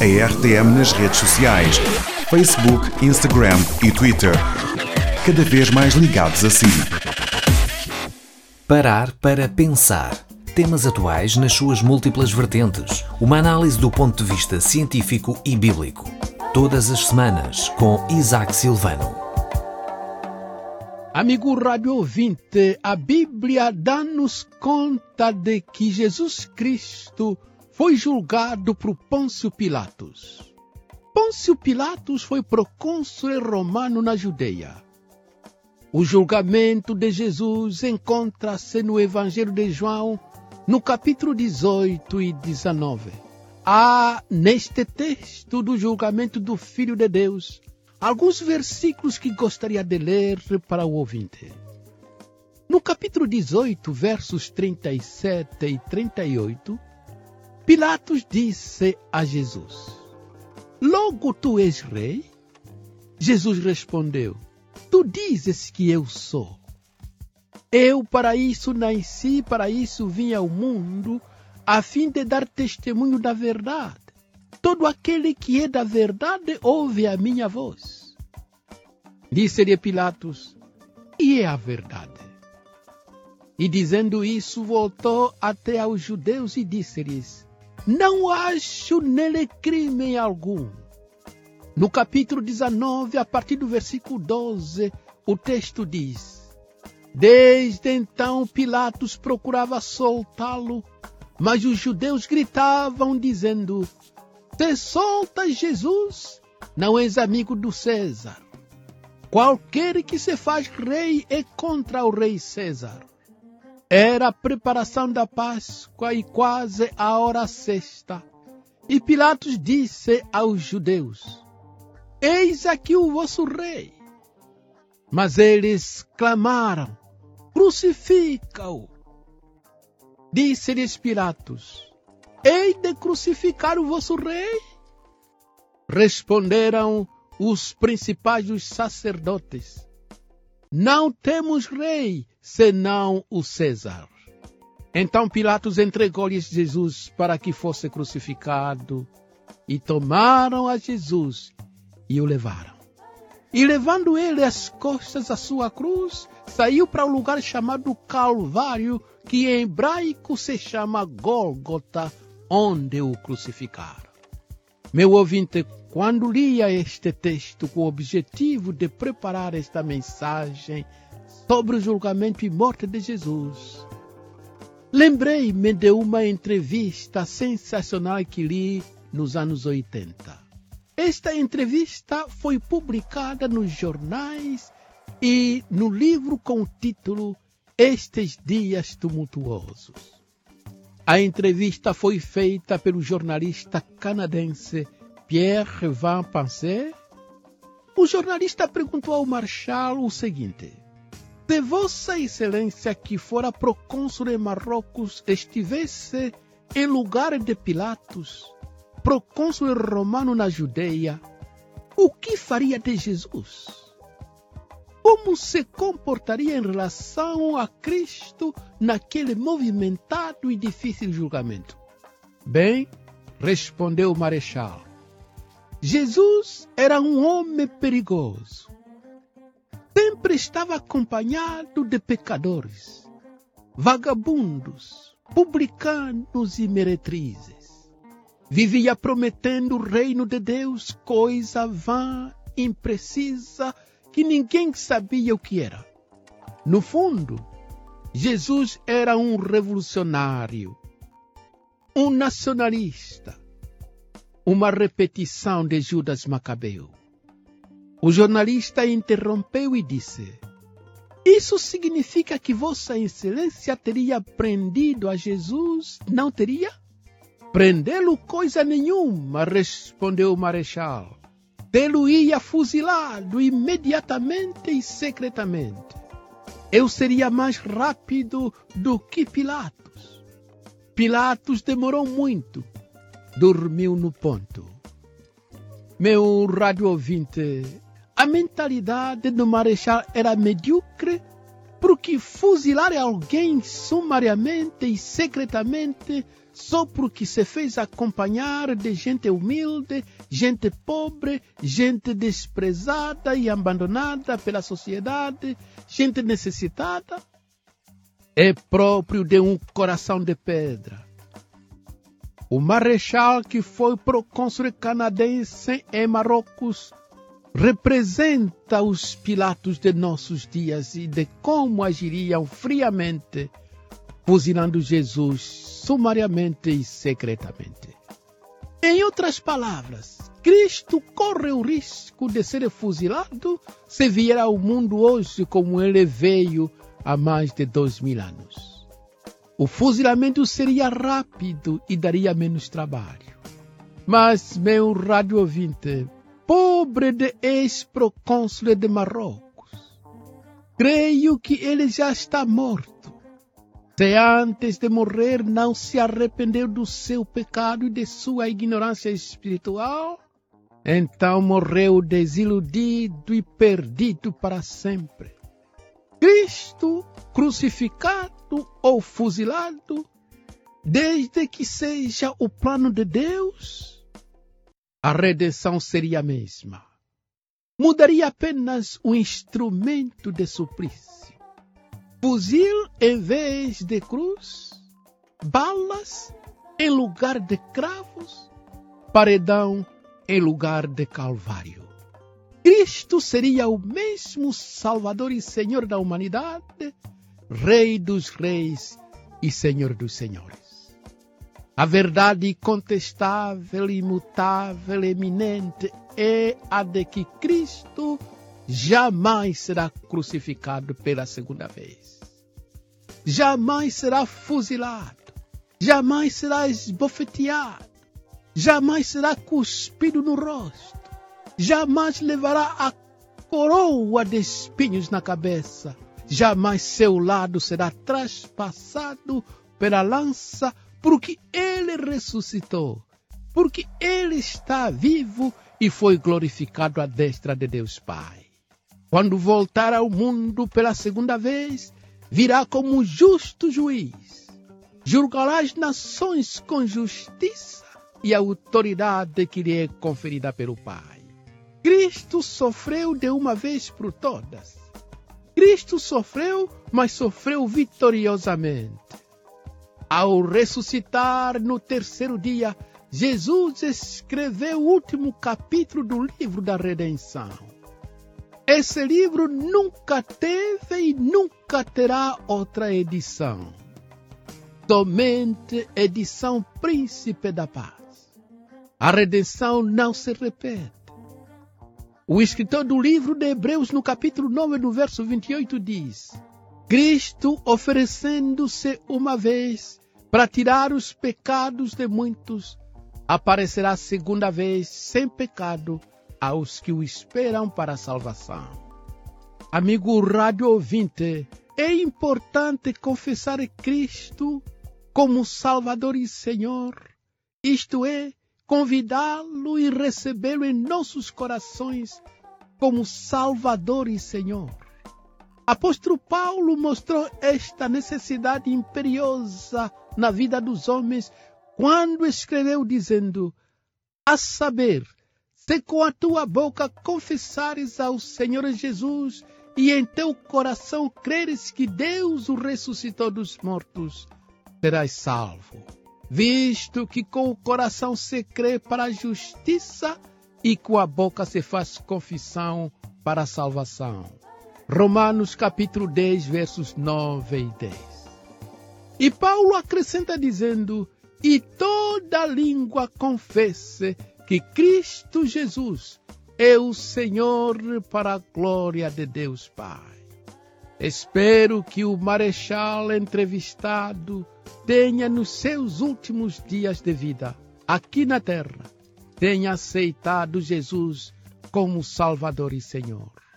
a RTM nas redes sociais: Facebook, Instagram e Twitter. Cada vez mais ligados a si. Parar para pensar. Temas atuais nas suas múltiplas vertentes. Uma análise do ponto de vista científico e bíblico. Todas as semanas, com Isaac Silvano. Amigo rádio ouvinte, a Bíblia dá-nos conta de que Jesus Cristo foi julgado por Pôncio Pilatos. Pôncio Pilatos foi procônsul romano na Judeia. O julgamento de Jesus encontra-se no Evangelho de João, no capítulo 18 e 19. Há neste texto do julgamento do Filho de Deus alguns versículos que gostaria de ler para o ouvinte. No capítulo 18, versos 37 e 38, Pilatos disse a Jesus: Logo tu és rei? Jesus respondeu: Tu dizes que eu sou. Eu para isso nasci, para isso vim ao mundo, a fim de dar testemunho da verdade. Todo aquele que é da verdade ouve a minha voz. Disse-lhe Pilatos: E é a verdade. E dizendo isso, voltou até aos judeus e disse-lhes: Não acho nele crime algum. No capítulo 19, a partir do versículo 12, o texto diz: Desde então Pilatos procurava soltá-lo, mas os judeus gritavam, dizendo: Se soltas Jesus, não és amigo do César. Qualquer que se faz rei é contra o rei César. Era a preparação da Páscoa e quase a hora sexta. E Pilatos disse aos judeus: Eis aqui o vosso rei. Mas eles clamaram: Crucifica-o. Disse-lhes Pilatos: Hei de crucificar o vosso rei? Responderam os principais dos sacerdotes: Não temos rei senão o César. Então Pilatos entregou-lhes Jesus para que fosse crucificado, e tomaram a Jesus e o levaram. E levando ele as costas à sua cruz, saiu para o um lugar chamado Calvário, que em hebraico se chama Gólgota, onde o crucificaram. Meu ouvinte, quando lia este texto com o objetivo de preparar esta mensagem sobre o julgamento e morte de Jesus, lembrei-me de uma entrevista sensacional que li nos anos 80. Esta entrevista foi publicada nos jornais e no livro com o título Estes Dias Tumultuosos. A entrevista foi feita pelo jornalista canadense Pierre Van Panser. O jornalista perguntou ao Marshal o seguinte: Se Vossa Excelência, que fora procônsul de Marrocos, estivesse em lugar de Pilatos, procônsul romano na Judeia, o que faria de Jesus? Como se comportaria em relação a Cristo naquele movimentado e difícil julgamento? Bem, respondeu o marechal, Jesus era um homem perigoso. Sempre estava acompanhado de pecadores, vagabundos, publicanos e meretrizes. Vivia prometendo o reino de Deus, coisa vã, imprecisa que ninguém sabia o que era. No fundo, Jesus era um revolucionário, um nacionalista, uma repetição de Judas Macabeu. O jornalista interrompeu e disse: Isso significa que Vossa Excelência teria prendido a Jesus? Não teria? Prendê-lo coisa nenhuma, respondeu o marechal tê-lo-ia fuzilado imediatamente e secretamente. Eu seria mais rápido do que Pilatos. Pilatos demorou muito, dormiu no ponto. Meu rádio ouvinte, a mentalidade do marechal era medíocre Porque fuzilar alguém sumariamente e secretamente só porque se fez acompanhar de gente humilde, gente pobre, gente desprezada e abandonada pela sociedade, gente necessitada, é próprio de um coração de pedra. O marechal que foi procônsul canadense em Marrocos representa os Pilatos de nossos dias e de como agiriam friamente, fuzilando Jesus sumariamente e secretamente. Em outras palavras, Cristo corre o risco de ser fuzilado se vier ao mundo hoje como ele veio há mais de dois mil anos. O fuzilamento seria rápido e daria menos trabalho. Mas, meu rádio ouvinte, pobre de ex-procônsul de Marrocos. Creio que ele já está morto. Se antes de morrer não se arrependeu do seu pecado e de sua ignorância espiritual, então morreu desiludido e perdido para sempre. Cristo crucificado ou fuzilado, desde que seja o plano de Deus, a redenção seria a mesma. Mudaria apenas o instrumento de suplício. Fuzil em vez de cruz, balas em lugar de cravos, paredão em lugar de calvário. Cristo seria o mesmo Salvador e Senhor da humanidade, Rei dos reis e Senhor dos senhores. A verdade incontestável, imutável, eminente é a de que Cristo jamais será crucificado pela segunda vez. Jamais será fuzilado. Jamais será esbofeteado. Jamais será cuspido no rosto. Jamais levará a coroa de espinhos na cabeça. Jamais seu lado será traspassado pela lança porque ele ressuscitou, porque ele está vivo e foi glorificado à destra de Deus Pai. Quando voltar ao mundo pela segunda vez, virá como justo juiz. Julgará as nações com justiça e autoridade que lhe é conferida pelo Pai. Cristo sofreu de uma vez por todas. Cristo sofreu, mas sofreu vitoriosamente. Ao ressuscitar no terceiro dia, Jesus escreveu o último capítulo do livro da redenção. Esse livro nunca teve e nunca terá outra edição. Somente edição Príncipe da Paz. A redenção não se repete. O escritor do livro de Hebreus, no capítulo 9, no verso 28, diz: Cristo oferecendo-se uma vez para tirar os pecados de muitos, aparecerá segunda vez sem pecado aos que o esperam para a salvação. Amigo rádio ouvinte, é importante confessar Cristo como Salvador e Senhor, isto é, convidá-lo e recebê-lo em nossos corações como Salvador e Senhor. Apóstolo Paulo mostrou esta necessidade imperiosa na vida dos homens quando escreveu dizendo: A saber, se com a tua boca confessares ao Senhor Jesus e em teu coração creres que Deus o ressuscitou dos mortos, serás salvo. Visto que com o coração se crê para a justiça e com a boca se faz confissão para a salvação. Romanos capítulo 10, versos 9 e 10. E Paulo acrescenta dizendo: E toda língua confesse que Cristo Jesus é o Senhor para a glória de Deus Pai. Espero que o marechal entrevistado tenha nos seus últimos dias de vida, aqui na terra, tenha aceitado Jesus como Salvador e Senhor.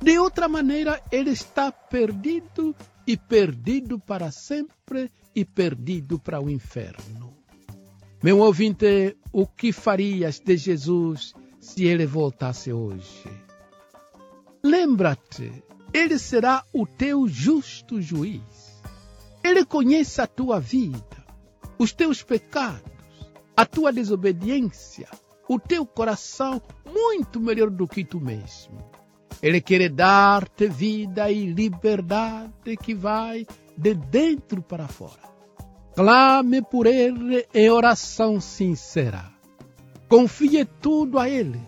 De outra maneira, ele está perdido e perdido para sempre e perdido para o inferno. Meu ouvinte, o que farias de Jesus se ele voltasse hoje? Lembra-te Ele será o teu justo juiz. Ele conhece a tua vida, os teus pecados, a tua desobediência, o teu coração muito melhor do que tu mesmo. Ele quer dar-te vida e liberdade que vai de dentro para fora. Clame por Ele em oração sincera. Confie tudo a Ele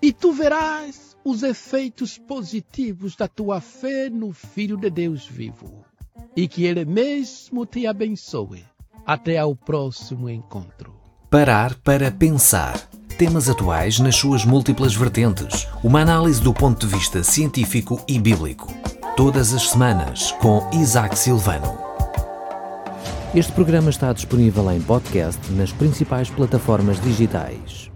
e tu verás os efeitos positivos da tua fé no Filho de Deus vivo. E que Ele mesmo te abençoe. Até ao próximo encontro. Parar para pensar. Temas atuais nas suas múltiplas vertentes. Uma análise do ponto de vista científico e bíblico. Todas as semanas, com Isaac Silvano. Este programa está disponível em podcast nas principais plataformas digitais.